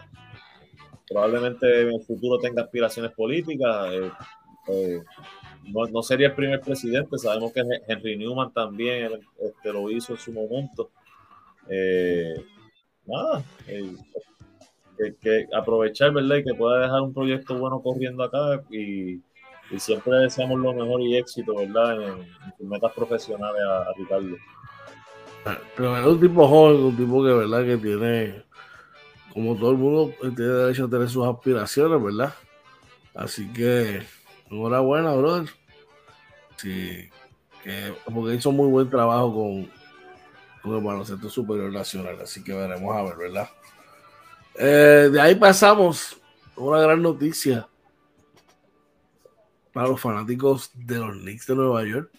Probablemente en el futuro tenga aspiraciones políticas. Eh, no, no, sería el primer presidente. Sabemos que Henry Newman también este, lo hizo en su momento. nada, que, aprovechar, ¿verdad? Y que pueda dejar un proyecto bueno corriendo acá y, siempre deseamos lo mejor y éxito, ¿verdad? En, sus metas profesionales a, Ricardo. Pero es un tipo joven, un tipo que, ¿verdad? Que tiene, como todo el mundo, tiene derecho a tener sus aspiraciones, ¿verdad? Así que, enhorabuena, brother. Sí, que, porque hizo muy buen trabajo con, con el baloncesto superior nacional, así que veremos a ver, ¿verdad? Eh, de ahí pasamos una gran noticia para los fanáticos de los Knicks de Nueva York.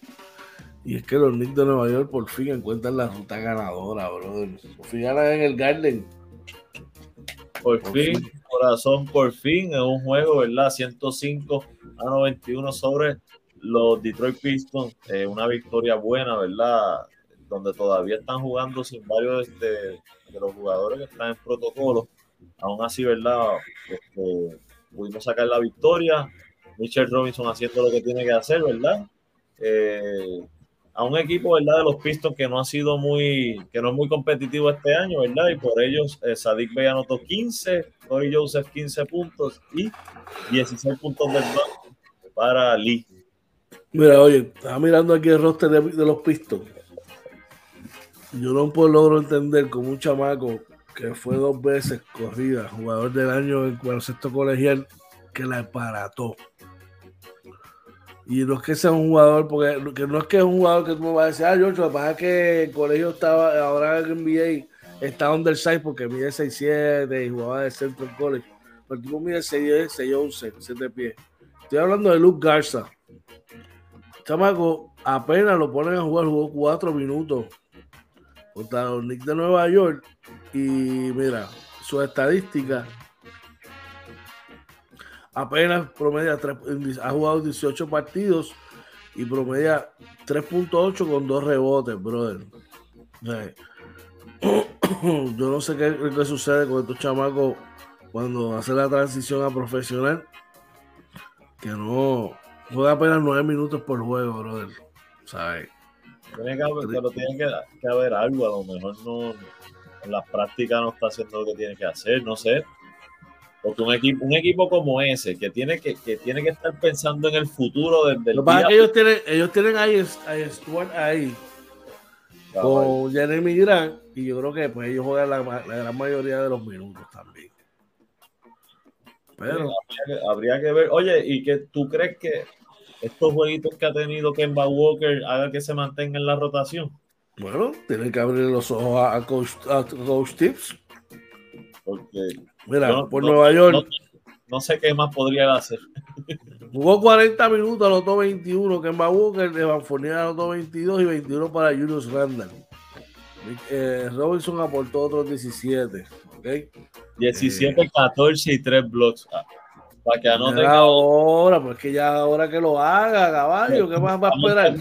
Y es que los Knicks de Nueva York por fin encuentran la ruta ganadora, brother. Por fin ganan en el Garden. Por, fin, corazón, por fin, en un juego, ¿verdad? 105 a 91 sobre los Detroit Pistons. Eh, una victoria buena, ¿verdad? Donde todavía están jugando sin varios de, de los jugadores que están en protocolo aún así, ¿verdad? Este, pudimos sacar la victoria. Mitchell Robinson haciendo lo que tiene que hacer, ¿verdad? Eh, a un equipo, ¿verdad? De los Pistons que no ha sido muy, que no es muy competitivo este año, ¿verdad? Y por ellos, eh, Sadik Bey anotó 15, Corey Joseph 15 puntos y 16 puntos del banco para Lee. Mira, oye, estaba mirando aquí el roster de, de los Pistons. Yo no puedo logro entender como un chamaco que fue dos veces corrida, jugador del año en baloncesto colegial, que la emparató. Y no es que sea un jugador, porque no es que es un jugador que tú me vas a decir, ah, George, lo que pasa es que el colegio estaba, ahora en NBA está underside porque mide 6'7 y jugaba de centro en college. Pero el tipo mide 6'10, 6'11, 7 pies. Estoy hablando de Luke Garza. Chamaco, apenas lo ponen a jugar, jugó 4 minutos contra los de Nueva York y mira, su estadística apenas promedia, ha jugado 18 partidos y promedia 3.8 con dos rebotes, brother. (coughs) Yo no sé qué, qué, sucede con estos chamacos cuando hacen la transición a profesional, que no juega apenas 9 minutos por juego, brother. ¿Sabes? Tiene que haber, pero tiene que, haber algo, a lo mejor no en las prácticas no está haciendo lo que tiene que hacer, no sé. Porque un equipo, un equipo como ese, que tiene que, que tiene que estar pensando en el futuro desde el Lo día... que ellos tienen, ellos tienen ahí, ahí, ahí con Jeremy Grant, y yo creo que pues ellos juegan la, la gran mayoría de los minutos también. Pero habría que, habría que, ver, oye, ¿y que tú crees que estos jueguitos que ha tenido Kemba Walker haga que se mantenga en la rotación? Bueno, tienen que abrir los ojos a, Coach, Tips. Porque Mira, por Nueva York. No, sé qué más podría hacer. (laughs) Jugó 40 minutos, anotó 21. Kemba Walker, Evan Fournier anotó 22 y 21 para Julius Randall. Eh, Robinson aportó otros 17. ¿okay? 17, 14 y 3 blocks. Para que anote. Ahora, pues que ya ahora que lo haga, caballo, ¿qué más va a esperar?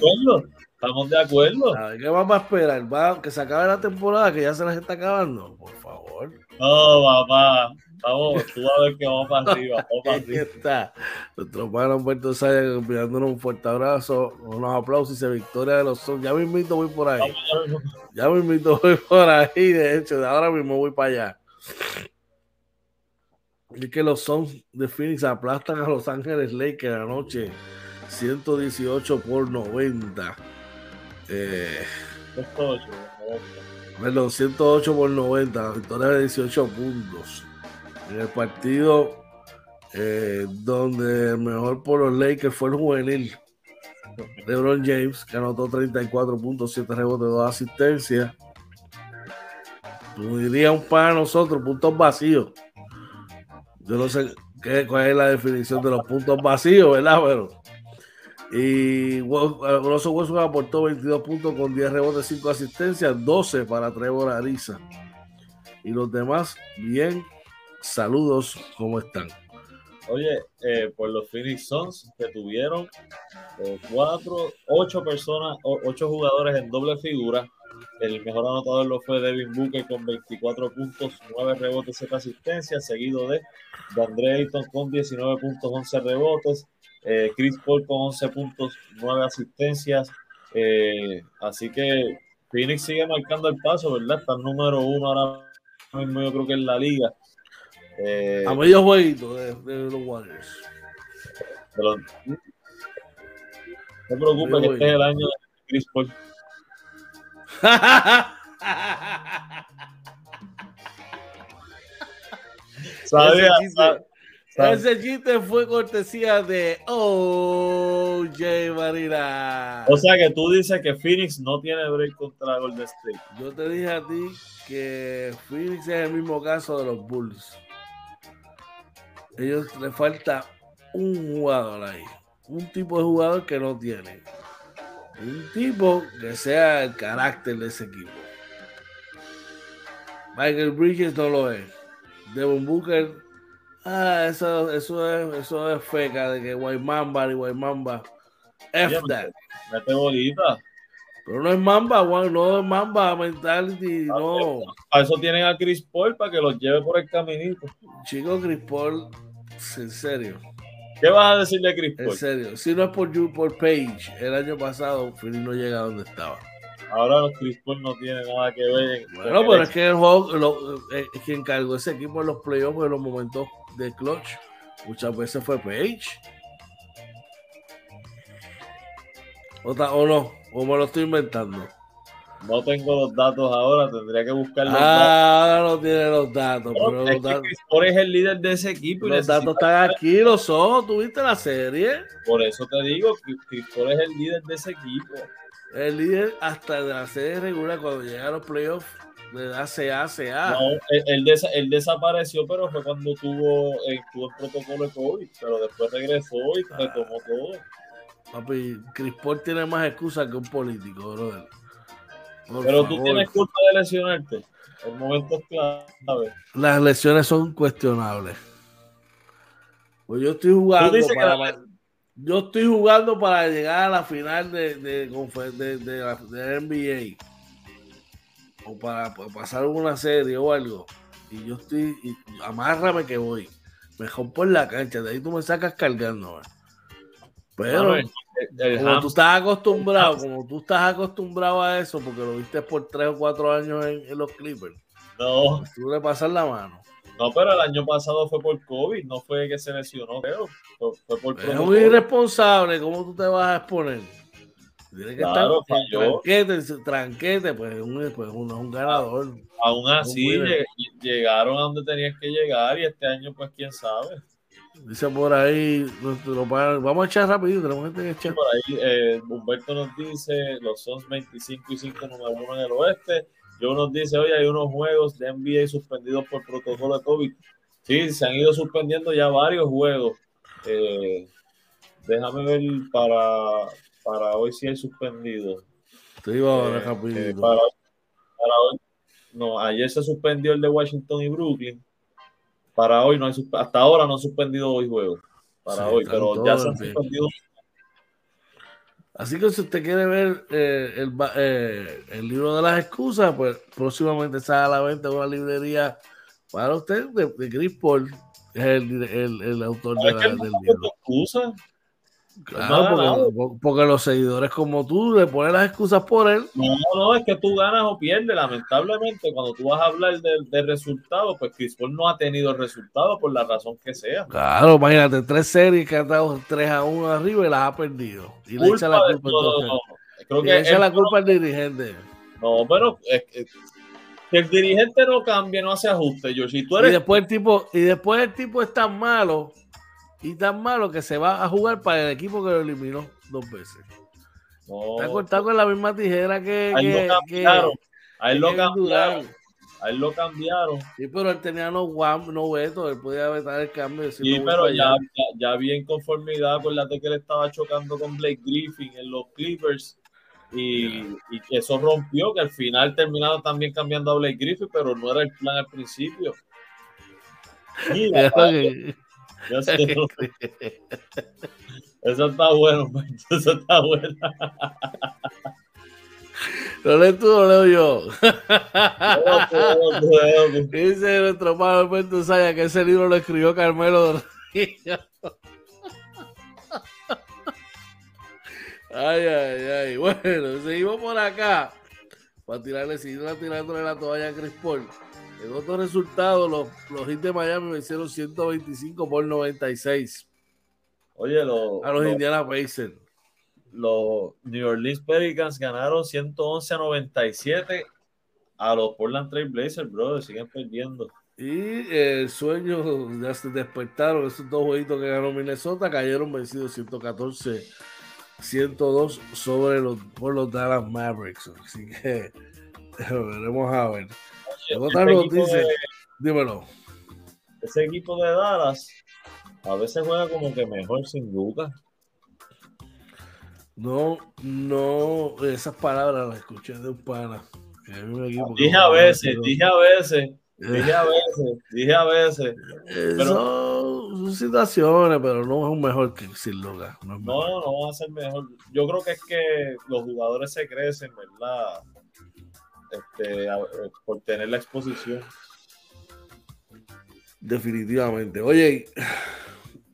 Estamos de acuerdo. ¿Qué vamos a esperar? ¿Va, que se acabe la temporada, que ya se las está acabando. Por favor. No, papá. Vamos, tú a ver que vamos para arriba. Vamos (laughs) para arriba. está. Nuestro hermano Humberto Saya enviándonos un fuerte abrazo, unos aplausos y se victoria de los son. Ya me invito, voy por ahí. Ya me invito, voy por ahí. De hecho, de ahora mismo voy para allá. Es que los Suns de Phoenix aplastan a Los Ángeles Lakers anoche 118 por 90. Eh, 108, perdón, 108 por 90, la victoria de 18 puntos. En el partido eh, donde el mejor por los Lakers fue el juvenil LeBron James, que anotó 34 puntos, 7 rebotes, 2 asistencias. Tú dirías un para nosotros, puntos vacíos. Yo no sé qué, cuál es la definición de los puntos vacíos, ¿verdad? Pero. Y Russell Westbrook aportó 22 puntos con 10 rebotes, 5 asistencias, 12 para Trevor Ariza. Y los demás, bien. Saludos, ¿cómo están? Oye, eh, pues los Phoenix Suns que tuvieron eh, cuatro, ocho personas, ocho jugadores en doble figura. El mejor anotador lo fue Devin Booker con 24 puntos, 9 rebotes, 7 asistencias, seguido de Andre Ayton con 19 puntos, 11 rebotes, eh, Chris Paul con 11 puntos, 9 asistencias. así que Phoenix sigue marcando el paso, ¿verdad? Está el número uno ahora mismo, yo creo que en la liga. Eh, a medio jueguito de, de, los Warriors. Pero, no te preocupes que este es el año de Chris Paul. (laughs) Sabía, ese, chiste, ese chiste fue cortesía de OJ Marina. O sea que tú dices que Phoenix no tiene break contra Golden State. Yo te dije a ti que Phoenix es el mismo caso de los Bulls ellos le falta un jugador ahí, un tipo de jugador que no tiene, un tipo que sea el carácter de ese equipo. Michael Bridges no lo es. Devon Booker, ah, eso, eso, es, eso es feca de que White Mamba y White Mamba. F that. bolita. Pero no es Mamba, no es Mamba mentality, no. A eso tienen a Chris Paul para que los lleve por el caminito. Chico, Chris Paul, en serio. ¿Qué vas a decirle a Chris Paul? En serio, si no es por, por Page, el año pasado Philly no llega a donde estaba. Ahora Chris Paul no tiene nada que ver. Bueno, pero es que el juego, lo, eh, quien cargó ese equipo en los playoffs en los momentos de clutch, muchas veces fue Page. ¿O no? ¿O me lo estoy inventando? No tengo los datos ahora, tendría que buscar los ah, ahora no tiene los datos. pero es, los es el líder de ese equipo. los datos están aquí, los son. ¿Tuviste la serie? Por eso te digo, Chris es el líder de ese equipo. El líder hasta de la serie regular, cuando llega a los playoffs, le da CA, CA. No, él, él, desapareció, pero fue cuando tuvo, eh, tuvo el protocolo de COVID, pero después regresó y ah. retomó todo. Papi, Chris Paul tiene más excusas que un político, brother. Pero tú tienes culpa de lesionarte. El momento es clave. Las lesiones son cuestionables. Pues yo estoy jugando para, yo estoy jugando para llegar a la final de, de, de, NBA o para, pasar una serie o algo. Y yo estoy, y, amárrame que voy. Mejor por la cancha, de ahí tú me sacas cargando. Pero como tú estás acostumbrado, como tú estás acostumbrado a eso, porque lo viste por tres o cuatro años en, los Clippers. No. Pues tú le pasas la mano. No, pero el año pasado fue por COVID, no fue que se lesionó, creo. Fue, por Es muy irresponsable, ¿cómo tú te vas a exponer? Tiene que claro, estar tranquete, tranquete, pues, un, pues uno es un ganador. Aún así, llegaron a donde tenías que llegar y este año, pues, quién sabe. Dice por ahí, vamos a echar rápido, tenemos gente que echar. Por ahí, eh, Humberto nos dice, los Sons 25 y 5 número uno en el oeste. Yo nos dice, oye, hay unos juegos de NBA suspendidos por protocolo de COVID. Sí, se han ido suspendiendo ya varios juegos. Eh, déjame ver para, para hoy si hay suspendido. Te iba ahora eh, para, para hoy, no, ayer se suspendió el de Washington y Brooklyn para hoy no hay, hasta ahora no han suspendido hoy juegos. Para hoy, pero ya se han suspendido. Así que si usted quiere ver eh, el, eh, el, libro de las excusas, pues próximamente sale a la venta una librería para usted de, de Chris Paul, es el, el, el autor de la, del libro. Excusa? Claro, porque, los seguidores como tú le ponen las excusas por él. No, no, es que tú ganas o pierdes. Lamentablemente, cuando tú vas a hablar del resultado, pues Chris Paul no ha tenido el resultado por la razón que sea. Claro, imagínate, tres series que ha dado 3 a 1 arriba y las ha perdido. Y le echa la culpa, Creo que le echa la culpa al dirigente. No, pero es que el dirigente no cambia, no hace ajuste, tú eres... y después el tipo, y después el tipo es tan malo y tan malo que se va a jugar para el equipo que lo eliminó dos veces. Está cortado con la misma tijera que. Ahí lo cambiaron. ahí lo cambiaron. Ahí lo cambiaron. Sí, pero él tenía no, no veto, él podía vetar el cambio. Sí, pero ya, ya, ya, vi en conformidad, acuérdate que él estaba chocando con Blake Griffin en los Clippers y, y, eso rompió, que al final terminaron también cambiando a Blake Griffin, pero no era el plan al principio. Mira, (laughs) Eso está bueno, (laughs) eso está bueno. (laughs) ¿Lo lees tú o leo yo? Dice nuestro padre Alberto Saya que ese libro lo escribió Carmelo Ay, ay, ay. (laughs) Bueno, seguimos por acá. Para tirarle, seguir tirándole la toalla a Chris Paul. En otro resultado, los, los Heat de Miami vencieron 125 por 96. Oye, a los Indiana Pacers. Los New Orleans Pelicans ganaron 111 a 97 a los Portland Trail Blazers, bro. Siguen perdiendo. Y el sueño ya se despertaron. Esos dos jueguitos que ganó Minnesota cayeron vencidos 114 102 sobre los, por los Dallas Mavericks. Así que (laughs) veremos a ver. Otra noticia, dímelo. Ese equipo de Dallas a veces juega como que mejor sin duda. No, no, esas palabras las escuché de un pana. dije a veces, dije a veces, dije a veces, dije a veces. son, situaciones, pero no es un mejor que sin lugar. No, no, no, va a ser mejor. Yo creo que es que los jugadores se crecen, ¿verdad? Este, por tener la exposición. Definitivamente. Oye,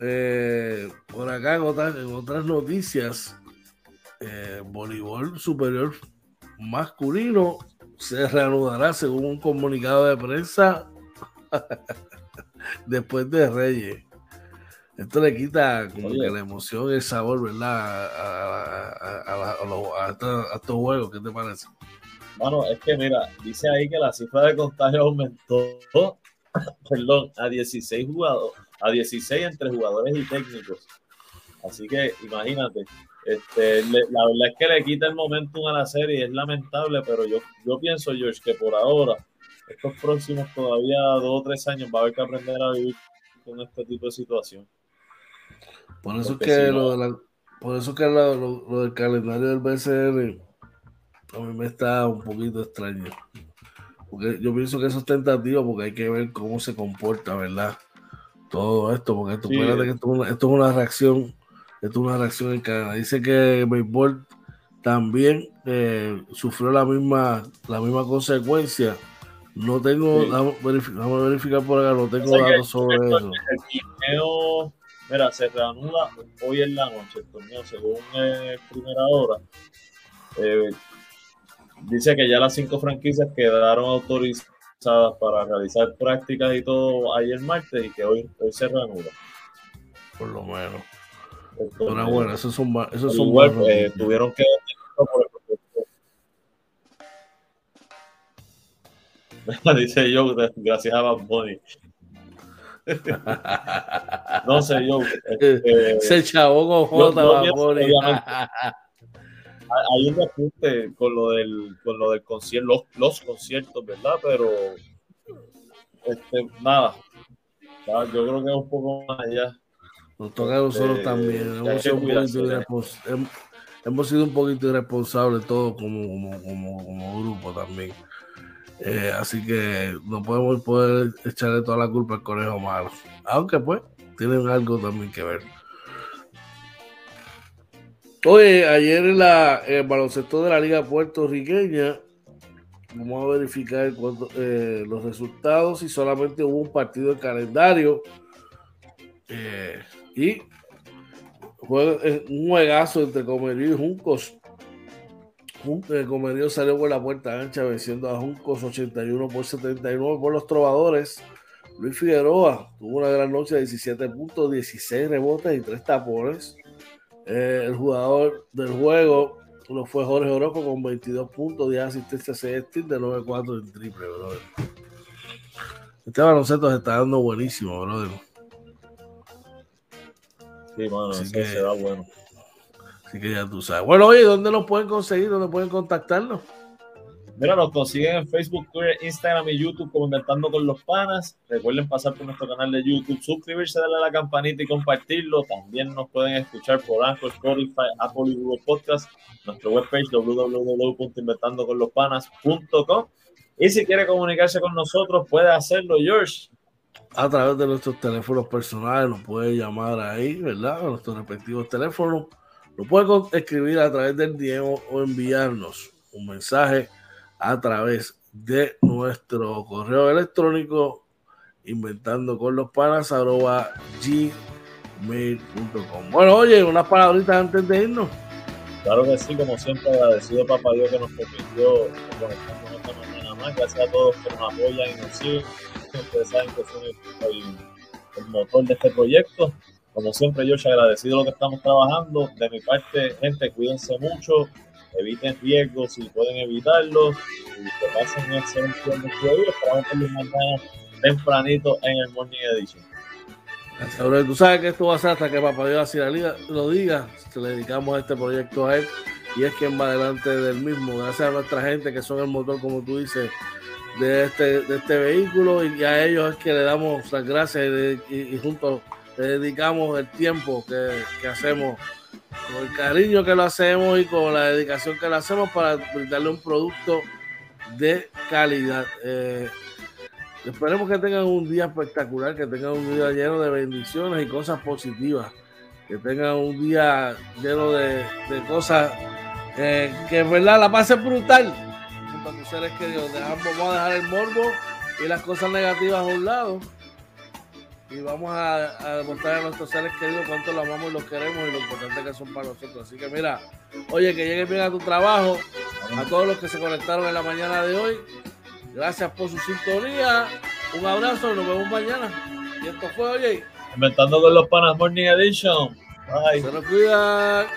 eh, por acá en otras, en otras noticias, eh, voleibol superior masculino se reanudará según un comunicado de prensa (laughs) después de Reyes. Esto le quita como que la emoción y el sabor, ¿verdad? A, a, estos juegos, ¿qué te parece? Bueno, es que mira, dice ahí que la cifra de contagio aumentó, (coughs) perdón, a 16 jugadores, a 16 entre jugadores y técnicos. Así que imagínate, este, la verdad es que le quita el momentum a la serie, es lamentable, pero yo, yo pienso, George, que por ahora, estos próximos todavía dos o tres años, va a haber que aprender a vivir con este tipo de situación. Por eso que lo, por eso que lo, del calendario del BCN a mí me está un poquito extraño. Porque yo pienso que eso es tentativo porque hay que ver cómo se comporta, ¿verdad? Todo esto, porque esto, que esto, es una reacción, esto es una reacción en cadena. Dice que béisbol también eh, sufrió la misma, la misma consecuencia. No tengo, vamos, a verificar, por acá, no tengo datos sobre eso. El mira, se reanuda hoy en la noche el torneo, según eh, primera hora. Eh, dice que ya las cinco franquicias quedaron autorizadas para realizar prácticas y todo ayer martes y que hoy, hoy se reanuda. Por lo menos. Bueno, esos son, esos son igual, eh, tuvieron que (laughs) dice yo, gracias a Bad (laughs) no sé yo. Este, se chavó con J, (laughs) hay un apunte con lo del, con lo del concierto, los, los conciertos, ¿verdad? Pero este, nada. Yo creo que es un poco más allá. Nos toca a nosotros este, también. Hemos sido, un hemos, sido, un poquito irresponsables todos como, como, como, como grupo también. Eh, así que no podemos poder echarle toda la culpa al conejo malo. Aunque pues tienen algo también que ver. Oye, ayer en la, el baloncesto de la Liga Puertorriqueña, vamos a verificar eh, los resultados y solamente hubo un partido de calendario. Eh, y un juegazo entre Comerío y Juncos. Eh, Comerío salió por la puerta ancha venciendo a Juncos 81 por 79 por los trovadores. Luis Figueroa tuvo una gran noche de 17 puntos, 16 rebotes y 3 tapones. Eh, el jugador del juego uno fue Jorge Oroco con 22 puntos, 10 asistencias, 6 de 9-4 en triple, brother. Este baloncesto se está dando buenísimo, brother. Sí, mano, así que, se da bueno. Así que ya tú sabes. Bueno, oye, ¿dónde nos pueden conseguir? ¿Dónde pueden contactarnos? Mira, nos consiguen en Facebook, Twitter, Instagram y YouTube como Inventando con los Panas. Recuerden pasar por nuestro canal de YouTube, suscribirse, darle a la campanita y compartirlo. También nos pueden escuchar por Anchor, Spotify, Apple y Google Podcast. Nuestro webpage www.inventandoconlospanas.com. Y si quiere comunicarse con nosotros, puede hacerlo, George. A través de nuestros teléfonos personales, nos puede llamar ahí, ¿verdad? A nuestros respectivos teléfonos. Lo puede escribir a través del DM o enviarnos un mensaje a través de nuestro correo electrónico inventando con los panas arroba gmail.com. Bueno, oye, unas palabritas antes de irnos. Claro que sí, como siempre, agradecido Papá Dios que nos permitió conectarnos esta mañana más. Gracias a todos que nos apoyan y nos siguen. Ustedes saben que son el, el, motor de este proyecto. Como siempre, yo agradecido lo que estamos trabajando. De mi parte, gente, cuídense mucho eviten riesgos si pueden evitarlos y que pasen un excelente día Esperamos verlos mañana tempranito en el Morning Edition. Gracias, Tú sabes que esto va a ser hasta que Papá Dios así lo diga. Le dedicamos este proyecto a él y es quien va adelante del mismo. Gracias a nuestra gente que son el motor, como tú dices, de este, de este vehículo y a ellos es que le damos las gracias y, juntos le dedicamos el tiempo que, que hacemos con el cariño que lo hacemos y con la dedicación que lo hacemos para brindarle un producto de calidad. Eh, esperemos que tengan un día espectacular, que tengan un día lleno de bendiciones y cosas positivas, que tengan un día lleno de, cosas eh, que en verdad la pasen brutal a tus seres queridos. Dejamos, vamos a dejar el morbo y las cosas negativas a un lado y vamos a, demostrar a nuestros seres queridos cuánto los amamos y los queremos y lo importante que son para nosotros. Así que mira, oye, que llegues bien a tu trabajo, a todos los que se conectaron en la mañana de hoy. Gracias por su sintonía. Un abrazo y nos vemos mañana. Y esto fue, oye. Inventando con los panas Morning Edition. Bye. Se nos cuidan.